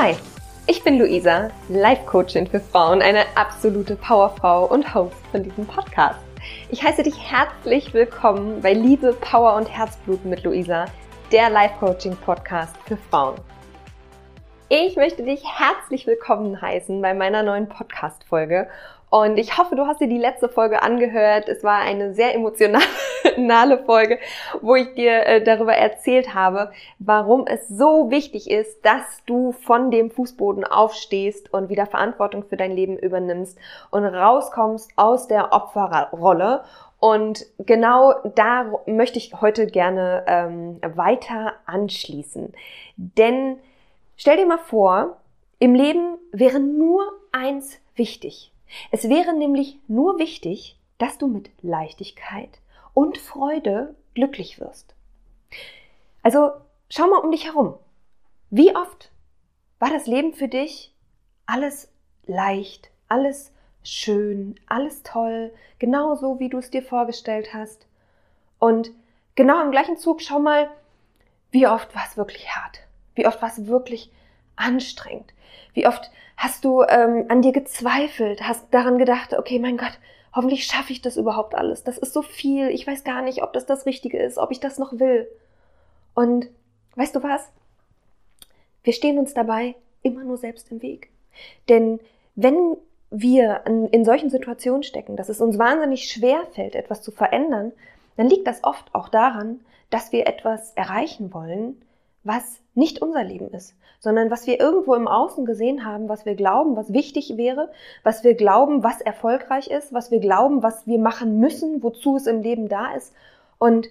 Hi, ich bin Luisa, Life Coachin für Frauen, eine absolute Powerfrau und Host von diesem Podcast. Ich heiße dich herzlich willkommen bei Liebe, Power und Herzblut mit Luisa, der Life Coaching Podcast für Frauen. Ich möchte dich herzlich willkommen heißen bei meiner neuen Podcast-Folge und ich hoffe, du hast dir die letzte Folge angehört. Es war eine sehr emotionale Folge, wo ich dir äh, darüber erzählt habe, warum es so wichtig ist, dass du von dem Fußboden aufstehst und wieder Verantwortung für dein Leben übernimmst und rauskommst aus der Opferrolle. Und genau da möchte ich heute gerne ähm, weiter anschließen. Denn stell dir mal vor, im Leben wäre nur eins wichtig. Es wäre nämlich nur wichtig, dass du mit Leichtigkeit und Freude glücklich wirst. Also schau mal um dich herum. Wie oft war das Leben für dich alles leicht, alles schön, alles toll, genau so, wie du es dir vorgestellt hast? Und genau im gleichen Zug schau mal, wie oft war es wirklich hart? Wie oft war es wirklich anstrengend? Wie oft hast du ähm, an dir gezweifelt, hast daran gedacht, okay, mein Gott, hoffentlich schaffe ich das überhaupt alles. Das ist so viel. Ich weiß gar nicht, ob das das Richtige ist, ob ich das noch will. Und weißt du was? Wir stehen uns dabei immer nur selbst im Weg. Denn wenn wir in solchen Situationen stecken, dass es uns wahnsinnig schwer fällt, etwas zu verändern, dann liegt das oft auch daran, dass wir etwas erreichen wollen, was nicht unser Leben ist, sondern was wir irgendwo im Außen gesehen haben, was wir glauben, was wichtig wäre, was wir glauben, was erfolgreich ist, was wir glauben, was wir machen müssen, wozu es im Leben da ist. Und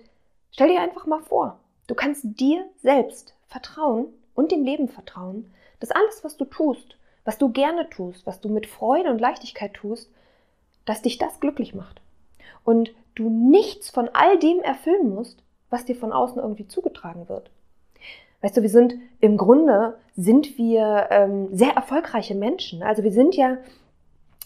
stell dir einfach mal vor, du kannst dir selbst vertrauen und dem Leben vertrauen, dass alles, was du tust, was du gerne tust, was du mit Freude und Leichtigkeit tust, dass dich das glücklich macht. Und du nichts von all dem erfüllen musst, was dir von außen irgendwie zugetragen wird. Weißt du, wir sind im Grunde sind wir ähm, sehr erfolgreiche Menschen. Also wir sind ja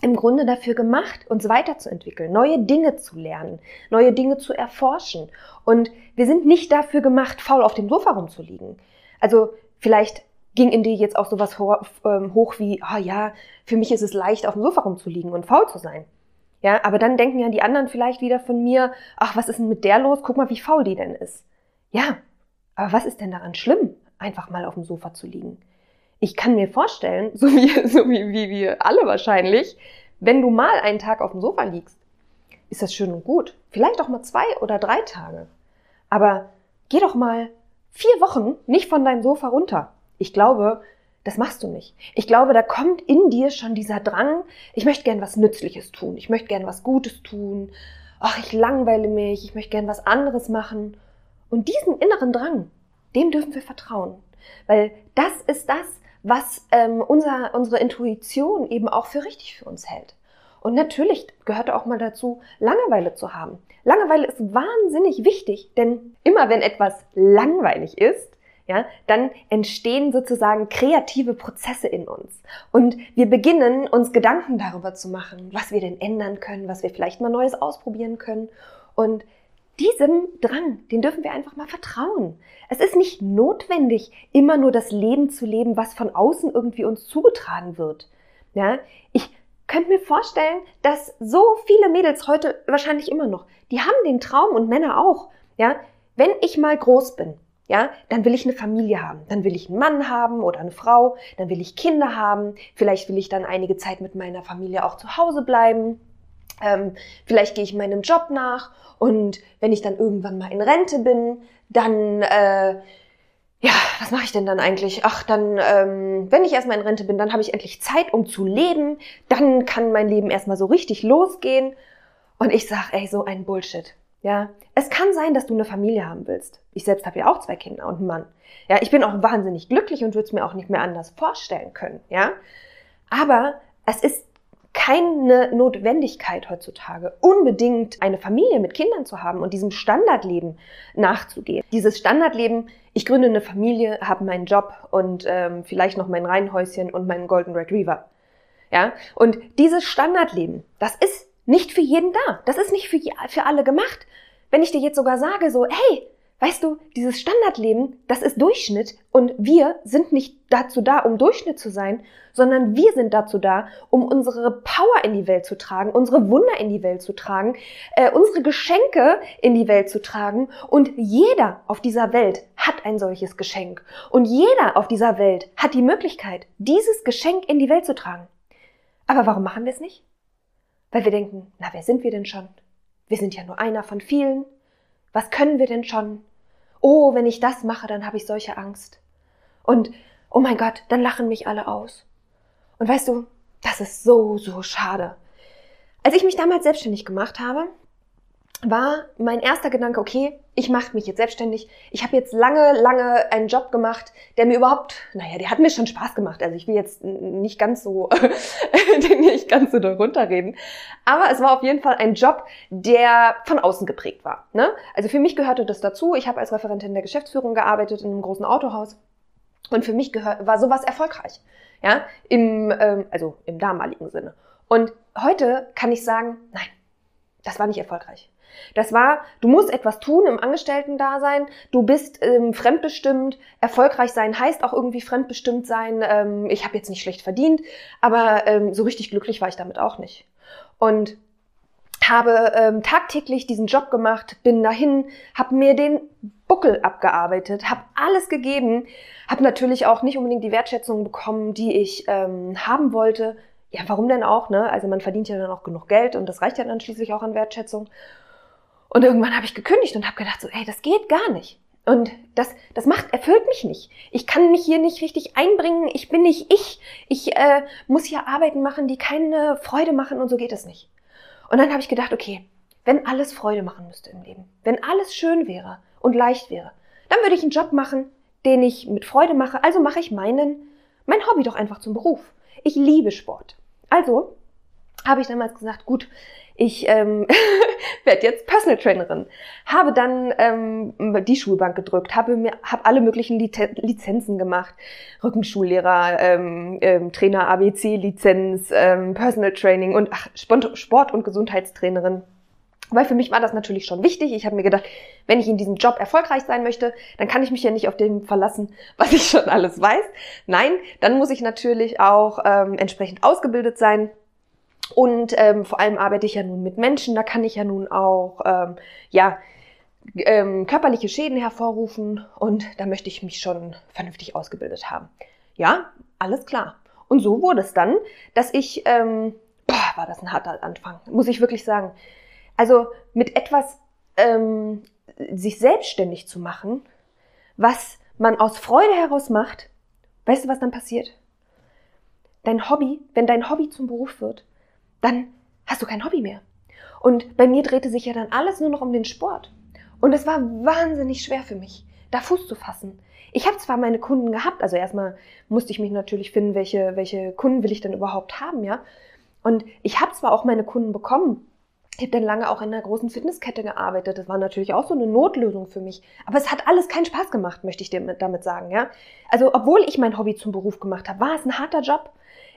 im Grunde dafür gemacht, uns weiterzuentwickeln, neue Dinge zu lernen, neue Dinge zu erforschen. Und wir sind nicht dafür gemacht, faul auf dem Sofa rumzuliegen. Also vielleicht ging in dir jetzt auch sowas ähm, hoch wie, oh ja, für mich ist es leicht, auf dem Sofa rumzuliegen und faul zu sein. Ja, aber dann denken ja die anderen vielleicht wieder von mir, ach, was ist denn mit der los? Guck mal, wie faul die denn ist. Ja, aber was ist denn daran schlimm, einfach mal auf dem Sofa zu liegen? Ich kann mir vorstellen, so wie, so wie, wie wir alle wahrscheinlich, wenn du mal einen Tag auf dem Sofa liegst, ist das schön und gut. Vielleicht auch mal zwei oder drei Tage. Aber geh doch mal vier Wochen nicht von deinem Sofa runter. Ich glaube, das machst du nicht. Ich glaube, da kommt in dir schon dieser Drang, ich möchte gern was Nützliches tun, ich möchte gern was Gutes tun, ach, ich langweile mich, ich möchte gern was anderes machen. Und diesen inneren Drang, dem dürfen wir vertrauen. Weil das ist das, was ähm, unser, unsere Intuition eben auch für richtig für uns hält. Und natürlich gehört auch mal dazu, Langeweile zu haben. Langeweile ist wahnsinnig wichtig, denn immer wenn etwas langweilig ist, ja, dann entstehen sozusagen kreative Prozesse in uns. Und wir beginnen uns Gedanken darüber zu machen, was wir denn ändern können, was wir vielleicht mal Neues ausprobieren können. Und diesem Drang, den dürfen wir einfach mal vertrauen. Es ist nicht notwendig, immer nur das Leben zu leben, was von außen irgendwie uns zugetragen wird. Ja, ich könnte mir vorstellen, dass so viele Mädels heute wahrscheinlich immer noch, die haben den Traum und Männer auch. Ja, wenn ich mal groß bin, ja, dann will ich eine Familie haben, dann will ich einen Mann haben oder eine Frau, dann will ich Kinder haben, vielleicht will ich dann einige Zeit mit meiner Familie auch zu Hause bleiben. Ähm, vielleicht gehe ich meinem Job nach und wenn ich dann irgendwann mal in Rente bin, dann, äh, ja, was mache ich denn dann eigentlich? Ach, dann, ähm, wenn ich erstmal in Rente bin, dann habe ich endlich Zeit, um zu leben. Dann kann mein Leben erstmal so richtig losgehen. Und ich sag, ey, so ein Bullshit. Ja, es kann sein, dass du eine Familie haben willst. Ich selbst habe ja auch zwei Kinder und einen Mann. Ja, ich bin auch wahnsinnig glücklich und würde es mir auch nicht mehr anders vorstellen können. Ja, aber es ist keine Notwendigkeit heutzutage, unbedingt eine Familie mit Kindern zu haben und diesem Standardleben nachzugehen. Dieses Standardleben, ich gründe eine Familie, habe meinen Job und ähm, vielleicht noch mein Reihenhäuschen und meinen Golden Retriever. Ja, und dieses Standardleben, das ist nicht für jeden da. Das ist nicht für, für alle gemacht. Wenn ich dir jetzt sogar sage, so, hey, weißt du, dieses Standardleben, das ist Durchschnitt und wir sind nicht dazu da, um Durchschnitt zu sein, sondern wir sind dazu da, um unsere Power in die Welt zu tragen, unsere Wunder in die Welt zu tragen, äh, unsere Geschenke in die Welt zu tragen und jeder auf dieser Welt hat ein solches Geschenk und jeder auf dieser Welt hat die Möglichkeit, dieses Geschenk in die Welt zu tragen. Aber warum machen wir es nicht? Weil wir denken, na, wer sind wir denn schon? Wir sind ja nur einer von vielen. Was können wir denn schon? Oh, wenn ich das mache, dann habe ich solche Angst. Und, oh mein Gott, dann lachen mich alle aus. Und weißt du, das ist so, so schade. Als ich mich damals selbstständig gemacht habe, war mein erster Gedanke, okay, ich mache mich jetzt selbstständig. Ich habe jetzt lange, lange einen Job gemacht, der mir überhaupt, naja, der hat mir schon Spaß gemacht. Also ich will jetzt nicht ganz so, nicht ganz so runterreden. Aber es war auf jeden Fall ein Job, der von außen geprägt war. Ne? Also für mich gehörte das dazu. Ich habe als Referentin der Geschäftsführung gearbeitet in einem großen Autohaus. Und für mich gehört, war sowas erfolgreich. Ja, im, ähm, also im damaligen Sinne. Und heute kann ich sagen, nein, das war nicht erfolgreich. Das war, du musst etwas tun im Angestellten-Dasein, du bist ähm, fremdbestimmt, erfolgreich sein heißt auch irgendwie fremdbestimmt sein. Ähm, ich habe jetzt nicht schlecht verdient, aber ähm, so richtig glücklich war ich damit auch nicht. Und habe ähm, tagtäglich diesen Job gemacht, bin dahin, habe mir den Buckel abgearbeitet, habe alles gegeben, habe natürlich auch nicht unbedingt die Wertschätzung bekommen, die ich ähm, haben wollte. Ja, warum denn auch? Ne? Also man verdient ja dann auch genug Geld und das reicht ja dann schließlich auch an Wertschätzung. Und irgendwann habe ich gekündigt und habe gedacht, so, ey, das geht gar nicht. Und das, das macht, erfüllt mich nicht. Ich kann mich hier nicht richtig einbringen. Ich bin nicht ich. Ich äh, muss hier Arbeiten machen, die keine Freude machen und so geht es nicht. Und dann habe ich gedacht, okay, wenn alles Freude machen müsste im Leben, wenn alles schön wäre und leicht wäre, dann würde ich einen Job machen, den ich mit Freude mache. Also mache ich meinen, mein Hobby doch einfach zum Beruf. Ich liebe Sport. Also habe ich damals gesagt, gut, ich ähm, werde jetzt Personal Trainerin. Habe dann ähm, die Schulbank gedrückt, habe mir habe alle möglichen Lizenzen gemacht, Rückenschullehrer, ähm, ähm, Trainer ABC Lizenz, ähm, Personal Training und ach, Sport und Gesundheitstrainerin. Weil für mich war das natürlich schon wichtig. Ich habe mir gedacht, wenn ich in diesem Job erfolgreich sein möchte, dann kann ich mich ja nicht auf dem verlassen, was ich schon alles weiß. Nein, dann muss ich natürlich auch ähm, entsprechend ausgebildet sein und ähm, vor allem arbeite ich ja nun mit Menschen, da kann ich ja nun auch ähm, ja, ähm, körperliche Schäden hervorrufen und da möchte ich mich schon vernünftig ausgebildet haben. Ja, alles klar. Und so wurde es dann, dass ich, ähm, boah, war das ein harter Anfang, muss ich wirklich sagen. Also mit etwas ähm, sich selbstständig zu machen, was man aus Freude heraus macht, weißt du, was dann passiert? Dein Hobby, wenn dein Hobby zum Beruf wird, dann hast du kein Hobby mehr. Und bei mir drehte sich ja dann alles nur noch um den Sport. Und es war wahnsinnig schwer für mich, da Fuß zu fassen. Ich habe zwar meine Kunden gehabt, also erstmal musste ich mich natürlich finden, welche, welche Kunden will ich denn überhaupt haben, ja. Und ich habe zwar auch meine Kunden bekommen, ich habe dann lange auch in einer großen Fitnesskette gearbeitet. Das war natürlich auch so eine Notlösung für mich. Aber es hat alles keinen Spaß gemacht, möchte ich dir damit sagen, ja. Also, obwohl ich mein Hobby zum Beruf gemacht habe, war es ein harter Job.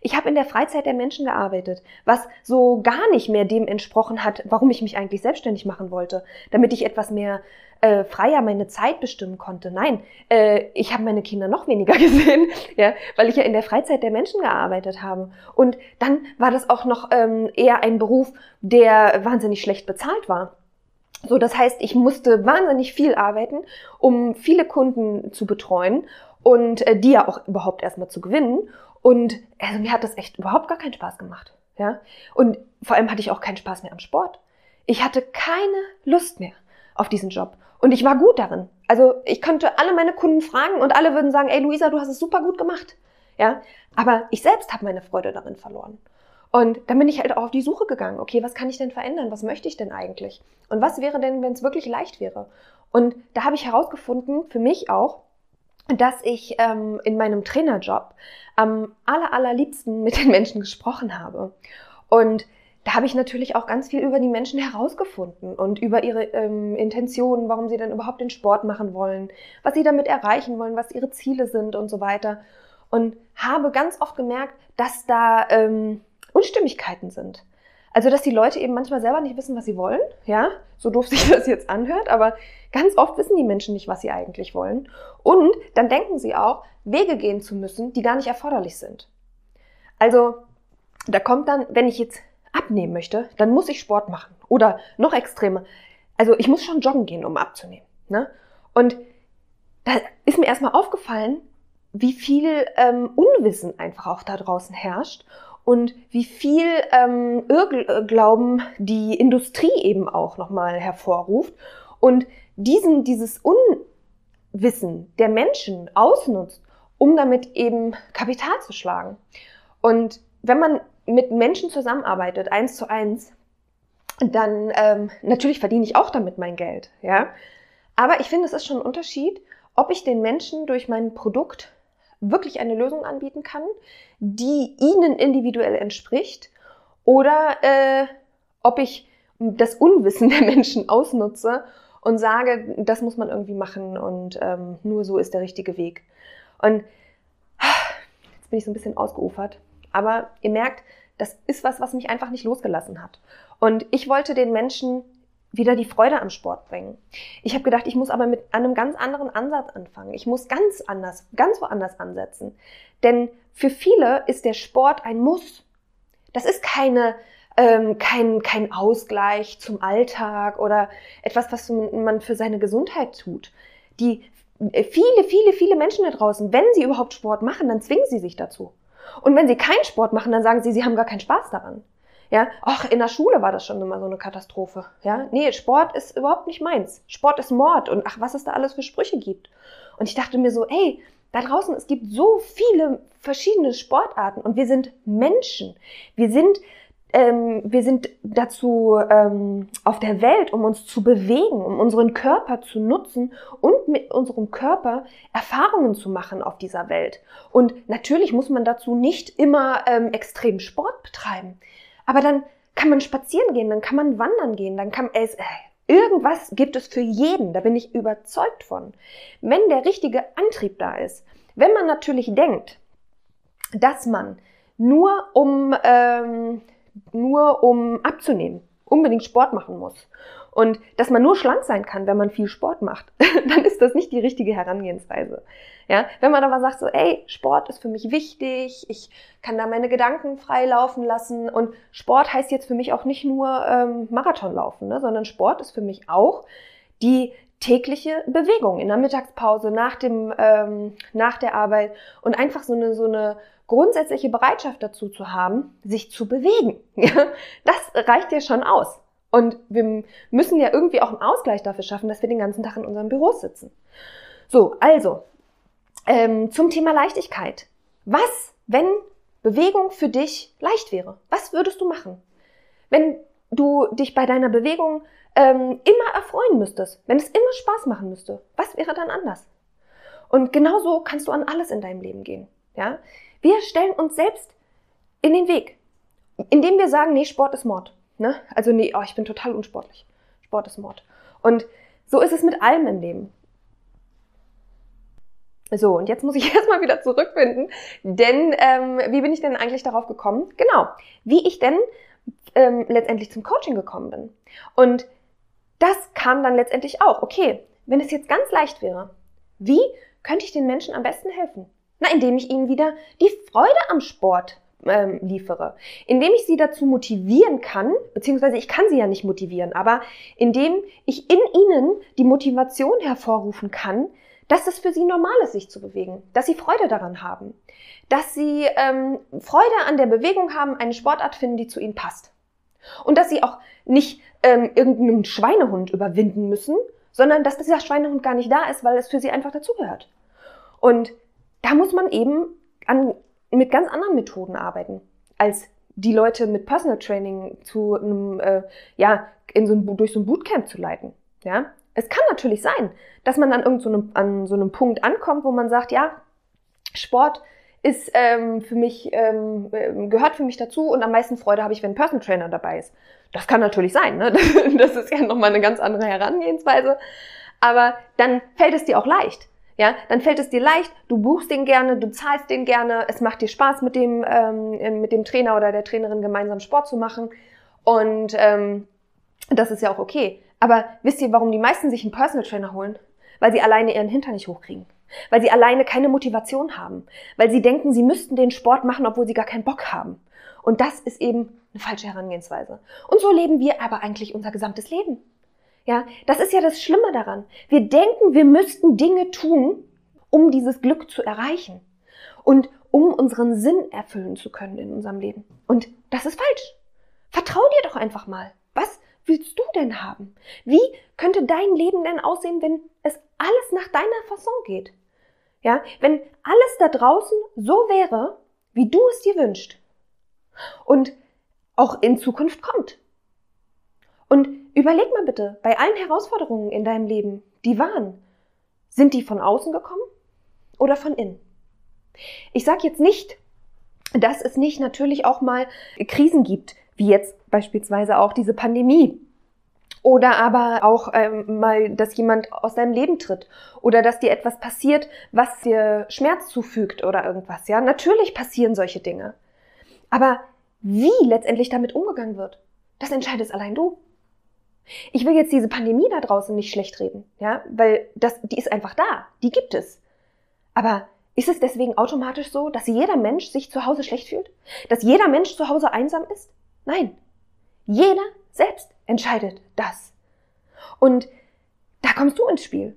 Ich habe in der Freizeit der Menschen gearbeitet, was so gar nicht mehr dem entsprochen hat, warum ich mich eigentlich selbstständig machen wollte, damit ich etwas mehr äh, freier meine Zeit bestimmen konnte. Nein, äh, ich habe meine Kinder noch weniger gesehen, ja, weil ich ja in der Freizeit der Menschen gearbeitet habe. Und dann war das auch noch ähm, eher ein Beruf, der wahnsinnig schlecht bezahlt war. So, das heißt, ich musste wahnsinnig viel arbeiten, um viele Kunden zu betreuen und äh, die ja auch überhaupt erstmal zu gewinnen. Und also mir hat das echt überhaupt gar keinen Spaß gemacht. Ja? Und vor allem hatte ich auch keinen Spaß mehr am Sport. Ich hatte keine Lust mehr auf diesen Job. Und ich war gut darin. Also ich konnte alle meine Kunden fragen und alle würden sagen, ey Luisa, du hast es super gut gemacht. Ja, aber ich selbst habe meine Freude darin verloren. Und dann bin ich halt auch auf die Suche gegangen. Okay, was kann ich denn verändern? Was möchte ich denn eigentlich? Und was wäre denn, wenn es wirklich leicht wäre? Und da habe ich herausgefunden, für mich auch, dass ich ähm, in meinem Trainerjob am aller, allerliebsten mit den Menschen gesprochen habe. Und da habe ich natürlich auch ganz viel über die Menschen herausgefunden und über ihre ähm, Intentionen, warum sie dann überhaupt den Sport machen wollen, was sie damit erreichen wollen, was ihre Ziele sind und so weiter. Und habe ganz oft gemerkt, dass da ähm, Unstimmigkeiten sind. Also, dass die Leute eben manchmal selber nicht wissen, was sie wollen, ja, so doof sich das jetzt anhört, aber ganz oft wissen die Menschen nicht, was sie eigentlich wollen. Und dann denken sie auch, Wege gehen zu müssen, die gar nicht erforderlich sind. Also, da kommt dann, wenn ich jetzt abnehmen möchte, dann muss ich Sport machen. Oder noch extremer. Also, ich muss schon joggen gehen, um abzunehmen. Ne? Und da ist mir erstmal aufgefallen, wie viel ähm, Unwissen einfach auch da draußen herrscht und wie viel ähm, Irrglauben die Industrie eben auch nochmal hervorruft und diesen, dieses Unwissen der Menschen ausnutzt, um damit eben Kapital zu schlagen. Und wenn man mit Menschen zusammenarbeitet, eins zu eins, dann ähm, natürlich verdiene ich auch damit mein Geld, ja. Aber ich finde, es ist schon ein Unterschied, ob ich den Menschen durch mein Produkt wirklich eine Lösung anbieten kann, die ihnen individuell entspricht, oder äh, ob ich das Unwissen der Menschen ausnutze und sage, das muss man irgendwie machen und ähm, nur so ist der richtige Weg. Und jetzt bin ich so ein bisschen ausgeufert, aber ihr merkt, das ist was, was mich einfach nicht losgelassen hat. Und ich wollte den Menschen wieder die Freude am Sport bringen. Ich habe gedacht, ich muss aber mit einem ganz anderen Ansatz anfangen. Ich muss ganz anders, ganz woanders ansetzen. Denn für viele ist der Sport ein Muss. Das ist keine, ähm, kein, kein Ausgleich zum Alltag oder etwas, was man für seine Gesundheit tut. Die äh, viele, viele, viele Menschen da draußen, wenn sie überhaupt Sport machen, dann zwingen sie sich dazu. Und wenn sie keinen Sport machen, dann sagen sie, sie haben gar keinen Spaß daran. Ja, ach, in der Schule war das schon immer so eine Katastrophe. Ja, nee, Sport ist überhaupt nicht meins. Sport ist Mord und ach, was es da alles für Sprüche gibt. Und ich dachte mir so, ey, da draußen, es gibt so viele verschiedene Sportarten und wir sind Menschen. Wir sind, ähm, wir sind dazu ähm, auf der Welt, um uns zu bewegen, um unseren Körper zu nutzen und mit unserem Körper Erfahrungen zu machen auf dieser Welt. Und natürlich muss man dazu nicht immer ähm, extrem Sport betreiben. Aber dann kann man spazieren gehen, dann kann man wandern gehen, dann kann es, äh, irgendwas gibt es für jeden, da bin ich überzeugt von. Wenn der richtige Antrieb da ist, wenn man natürlich denkt, dass man nur um, ähm, nur um abzunehmen, unbedingt Sport machen muss und dass man nur schlank sein kann, wenn man viel Sport macht, dann ist das nicht die richtige Herangehensweise. Ja, wenn man aber sagt so, ey, Sport ist für mich wichtig, ich kann da meine Gedanken frei laufen lassen und Sport heißt jetzt für mich auch nicht nur ähm, Marathon laufen, ne, sondern Sport ist für mich auch die tägliche Bewegung in der Mittagspause, nach dem, ähm, nach der Arbeit und einfach so eine, so eine grundsätzliche Bereitschaft dazu zu haben, sich zu bewegen. das reicht ja schon aus. Und wir müssen ja irgendwie auch einen Ausgleich dafür schaffen, dass wir den ganzen Tag in unserem Büro sitzen. So, also, ähm, zum Thema Leichtigkeit. Was, wenn Bewegung für dich leicht wäre? Was würdest du machen? Wenn du dich bei deiner Bewegung ähm, immer erfreuen müsstest, wenn es immer Spaß machen müsste, was wäre dann anders? Und genauso kannst du an alles in deinem Leben gehen. Ja? Wir stellen uns selbst in den Weg, indem wir sagen, nee, Sport ist Mord. Ne? Also nee, oh, ich bin total unsportlich. Sport ist Mord. Und so ist es mit allem im Leben. So, und jetzt muss ich erstmal wieder zurückfinden, denn ähm, wie bin ich denn eigentlich darauf gekommen? Genau, wie ich denn ähm, letztendlich zum Coaching gekommen bin. Und das kam dann letztendlich auch. Okay, wenn es jetzt ganz leicht wäre, wie könnte ich den Menschen am besten helfen? Na, indem ich ihnen wieder die Freude am Sport ähm, liefere. Indem ich sie dazu motivieren kann, beziehungsweise ich kann sie ja nicht motivieren, aber indem ich in ihnen die Motivation hervorrufen kann, dass es für sie normal ist, sich zu bewegen, dass sie Freude daran haben, dass sie ähm, Freude an der Bewegung haben, eine Sportart finden, die zu ihnen passt. Und dass sie auch nicht ähm, irgendeinen Schweinehund überwinden müssen, sondern dass dieser Schweinehund gar nicht da ist, weil es für sie einfach dazugehört. Und da muss man eben an mit ganz anderen Methoden arbeiten, als die Leute mit Personal Training zu einem, äh, ja, in so ein, durch so ein Bootcamp zu leiten. Ja, es kann natürlich sein, dass man an irgendeinem, so an so einem Punkt ankommt, wo man sagt, ja, Sport ist ähm, für mich, ähm, gehört für mich dazu und am meisten Freude habe ich, wenn ein Personal Trainer dabei ist. Das kann natürlich sein, ne? Das ist ja nochmal eine ganz andere Herangehensweise. Aber dann fällt es dir auch leicht ja, dann fällt es dir leicht, du buchst den gerne, du zahlst den gerne, es macht dir Spaß mit dem, ähm, mit dem Trainer oder der Trainerin gemeinsam Sport zu machen Und ähm, das ist ja auch okay. Aber wisst ihr, warum die meisten sich einen Personal Trainer holen? Weil sie alleine ihren Hintern nicht hochkriegen. Weil sie alleine keine Motivation haben. Weil sie denken, sie müssten den Sport machen, obwohl sie gar keinen Bock haben. Und das ist eben eine falsche Herangehensweise. Und so leben wir aber eigentlich unser gesamtes Leben. Ja, das ist ja das Schlimme daran. Wir denken, wir müssten Dinge tun, um dieses Glück zu erreichen und um unseren Sinn erfüllen zu können in unserem Leben. Und das ist falsch. Vertrau dir doch einfach mal. Was willst du denn haben? Wie könnte dein Leben denn aussehen, wenn es alles nach deiner Fasson geht? Ja, wenn alles da draußen so wäre, wie du es dir wünschst und auch in Zukunft kommt. Und überleg mal bitte, bei allen Herausforderungen in deinem Leben, die waren, sind die von außen gekommen oder von innen? Ich sage jetzt nicht, dass es nicht natürlich auch mal Krisen gibt, wie jetzt beispielsweise auch diese Pandemie. Oder aber auch ähm, mal, dass jemand aus deinem Leben tritt. Oder dass dir etwas passiert, was dir Schmerz zufügt oder irgendwas. Ja, natürlich passieren solche Dinge. Aber wie letztendlich damit umgegangen wird, das entscheidest allein du. Ich will jetzt diese Pandemie da draußen nicht schlecht reden, ja, weil das, die ist einfach da, die gibt es. Aber ist es deswegen automatisch so, dass jeder Mensch sich zu Hause schlecht fühlt? Dass jeder Mensch zu Hause einsam ist? Nein. Jeder selbst entscheidet das. Und da kommst du ins Spiel.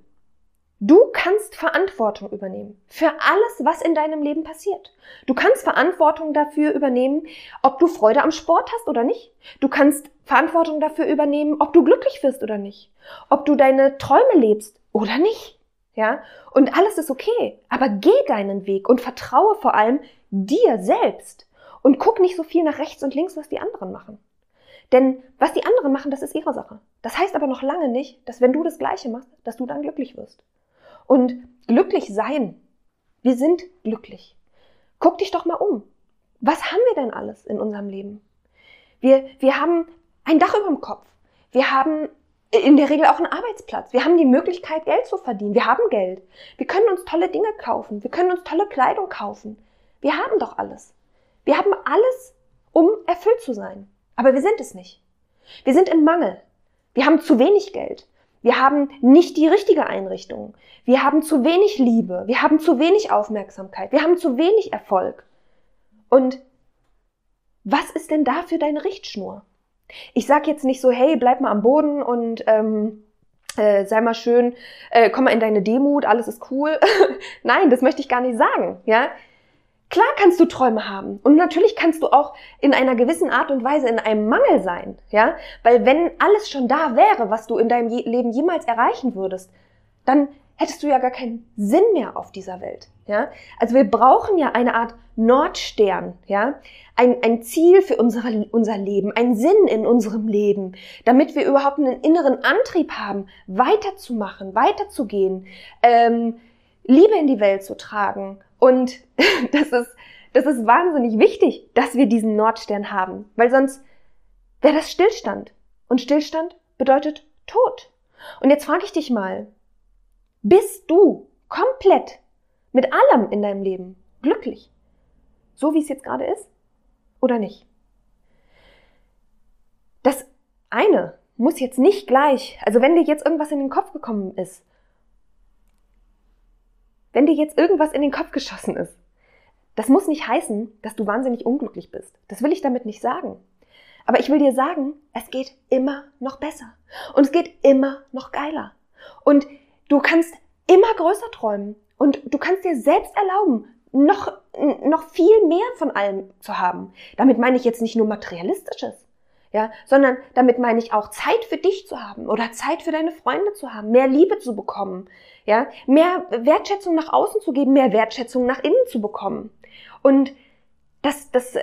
Du kannst Verantwortung übernehmen für alles, was in deinem Leben passiert. Du kannst Verantwortung dafür übernehmen, ob du Freude am Sport hast oder nicht. Du kannst Verantwortung dafür übernehmen, ob du glücklich wirst oder nicht. Ob du deine Träume lebst oder nicht. Ja? Und alles ist okay. Aber geh deinen Weg und vertraue vor allem dir selbst. Und guck nicht so viel nach rechts und links, was die anderen machen. Denn was die anderen machen, das ist ihre Sache. Das heißt aber noch lange nicht, dass wenn du das Gleiche machst, dass du dann glücklich wirst. Und glücklich sein. Wir sind glücklich. Guck dich doch mal um. Was haben wir denn alles in unserem Leben? Wir, wir haben ein Dach über dem Kopf. Wir haben in der Regel auch einen Arbeitsplatz. Wir haben die Möglichkeit, Geld zu verdienen. Wir haben Geld. Wir können uns tolle Dinge kaufen. Wir können uns tolle Kleidung kaufen. Wir haben doch alles. Wir haben alles, um erfüllt zu sein. Aber wir sind es nicht. Wir sind in Mangel. Wir haben zu wenig Geld. Wir haben nicht die richtige Einrichtung. Wir haben zu wenig Liebe. Wir haben zu wenig Aufmerksamkeit. Wir haben zu wenig Erfolg. Und was ist denn da für deine Richtschnur? Ich sag jetzt nicht so, hey, bleib mal am Boden und ähm, äh, sei mal schön, äh, komm mal in deine Demut, alles ist cool. Nein, das möchte ich gar nicht sagen. Ja, Klar kannst du Träume haben und natürlich kannst du auch in einer gewissen Art und Weise in einem Mangel sein, ja? Weil wenn alles schon da wäre, was du in deinem Leben jemals erreichen würdest, dann hättest du ja gar keinen Sinn mehr auf dieser Welt, ja? Also wir brauchen ja eine Art Nordstern, ja? Ein, ein Ziel für unsere, unser Leben, ein Sinn in unserem Leben, damit wir überhaupt einen inneren Antrieb haben, weiterzumachen, weiterzugehen, ähm, Liebe in die Welt zu tragen und das ist, das ist wahnsinnig wichtig, dass wir diesen Nordstern haben, weil sonst wäre das Stillstand. Und Stillstand bedeutet Tod. Und jetzt frage ich dich mal, bist du komplett mit allem in deinem Leben glücklich? So wie es jetzt gerade ist? Oder nicht? Das eine muss jetzt nicht gleich, also wenn dir jetzt irgendwas in den Kopf gekommen ist, wenn dir jetzt irgendwas in den Kopf geschossen ist, das muss nicht heißen, dass du wahnsinnig unglücklich bist. Das will ich damit nicht sagen. Aber ich will dir sagen, es geht immer noch besser. Und es geht immer noch geiler. Und du kannst immer größer träumen. Und du kannst dir selbst erlauben, noch, noch viel mehr von allem zu haben. Damit meine ich jetzt nicht nur materialistisches, ja, sondern damit meine ich auch Zeit für dich zu haben oder Zeit für deine Freunde zu haben, mehr Liebe zu bekommen, ja, mehr Wertschätzung nach außen zu geben, mehr Wertschätzung nach innen zu bekommen. Und das, das, äh,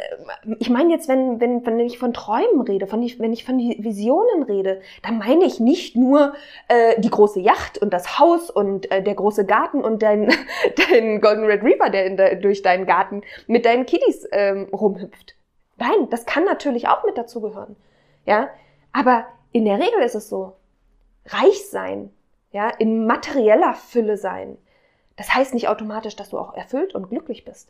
ich meine jetzt, wenn, wenn, wenn ich von Träumen rede, von, wenn ich von Visionen rede, dann meine ich nicht nur äh, die große Yacht und das Haus und äh, der große Garten und dein, dein Golden Red Reaper, der in der, durch deinen Garten mit deinen Kiddies ähm, rumhüpft. Nein, das kann natürlich auch mit dazugehören. Ja, aber in der Regel ist es so, reich sein, ja, in materieller Fülle sein. Das heißt nicht automatisch, dass du auch erfüllt und glücklich bist.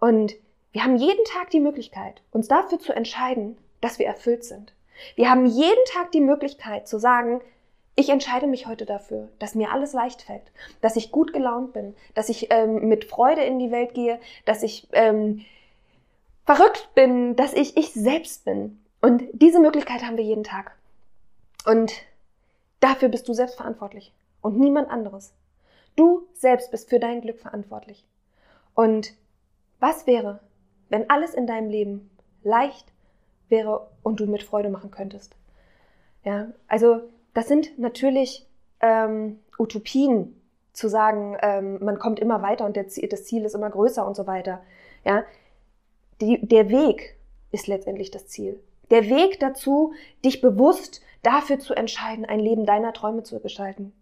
Und wir haben jeden Tag die Möglichkeit, uns dafür zu entscheiden, dass wir erfüllt sind. Wir haben jeden Tag die Möglichkeit zu sagen, ich entscheide mich heute dafür, dass mir alles leicht fällt, dass ich gut gelaunt bin, dass ich ähm, mit Freude in die Welt gehe, dass ich ähm, verrückt bin, dass ich ich selbst bin. Und diese Möglichkeit haben wir jeden Tag. Und dafür bist du selbst verantwortlich und niemand anderes. Du selbst bist für dein Glück verantwortlich. Und was wäre, wenn alles in deinem Leben leicht wäre und du mit Freude machen könntest? Ja, also das sind natürlich ähm, Utopien, zu sagen, ähm, man kommt immer weiter und das Ziel ist immer größer und so weiter. Ja, die, der Weg ist letztendlich das Ziel. Der Weg dazu, dich bewusst dafür zu entscheiden, ein Leben deiner Träume zu gestalten.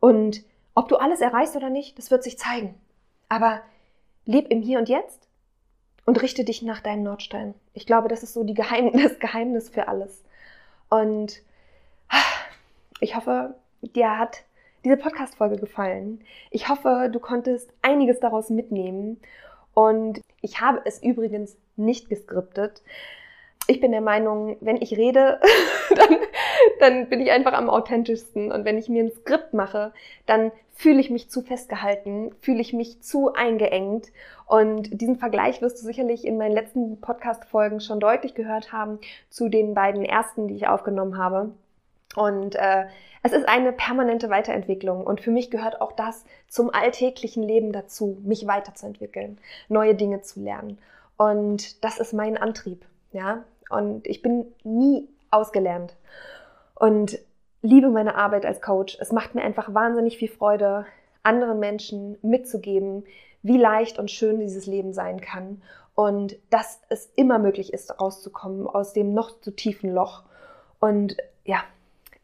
Und ob du alles erreichst oder nicht, das wird sich zeigen. Aber leb im Hier und Jetzt und richte dich nach deinem Nordstein. Ich glaube, das ist so Geheim das Geheimnis für alles. Und ich hoffe, dir hat diese Podcast-Folge gefallen. Ich hoffe, du konntest einiges daraus mitnehmen. Und ich habe es übrigens nicht geskriptet. Ich bin der Meinung, wenn ich rede, dann, dann bin ich einfach am authentischsten. Und wenn ich mir ein Skript mache, dann fühle ich mich zu festgehalten, fühle ich mich zu eingeengt. Und diesen Vergleich wirst du sicherlich in meinen letzten Podcast-Folgen schon deutlich gehört haben zu den beiden ersten, die ich aufgenommen habe. Und äh, es ist eine permanente Weiterentwicklung und für mich gehört auch das zum alltäglichen Leben dazu, mich weiterzuentwickeln, neue Dinge zu lernen. Und das ist mein Antrieb, ja. Und ich bin nie ausgelernt und liebe meine Arbeit als Coach. Es macht mir einfach wahnsinnig viel Freude, anderen Menschen mitzugeben, wie leicht und schön dieses Leben sein kann und dass es immer möglich ist, rauszukommen aus dem noch zu tiefen Loch. Und ja,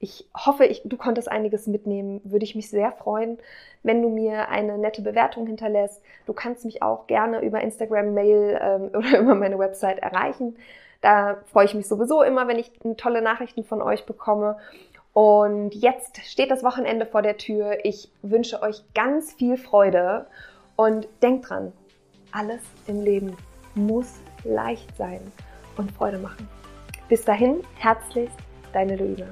ich hoffe, ich, du konntest einiges mitnehmen. Würde ich mich sehr freuen, wenn du mir eine nette Bewertung hinterlässt. Du kannst mich auch gerne über Instagram, Mail ähm, oder über meine Website erreichen. Da freue ich mich sowieso immer, wenn ich tolle Nachrichten von euch bekomme. Und jetzt steht das Wochenende vor der Tür. Ich wünsche euch ganz viel Freude und denkt dran, alles im Leben muss leicht sein und Freude machen. Bis dahin, herzlichst, deine Luisa.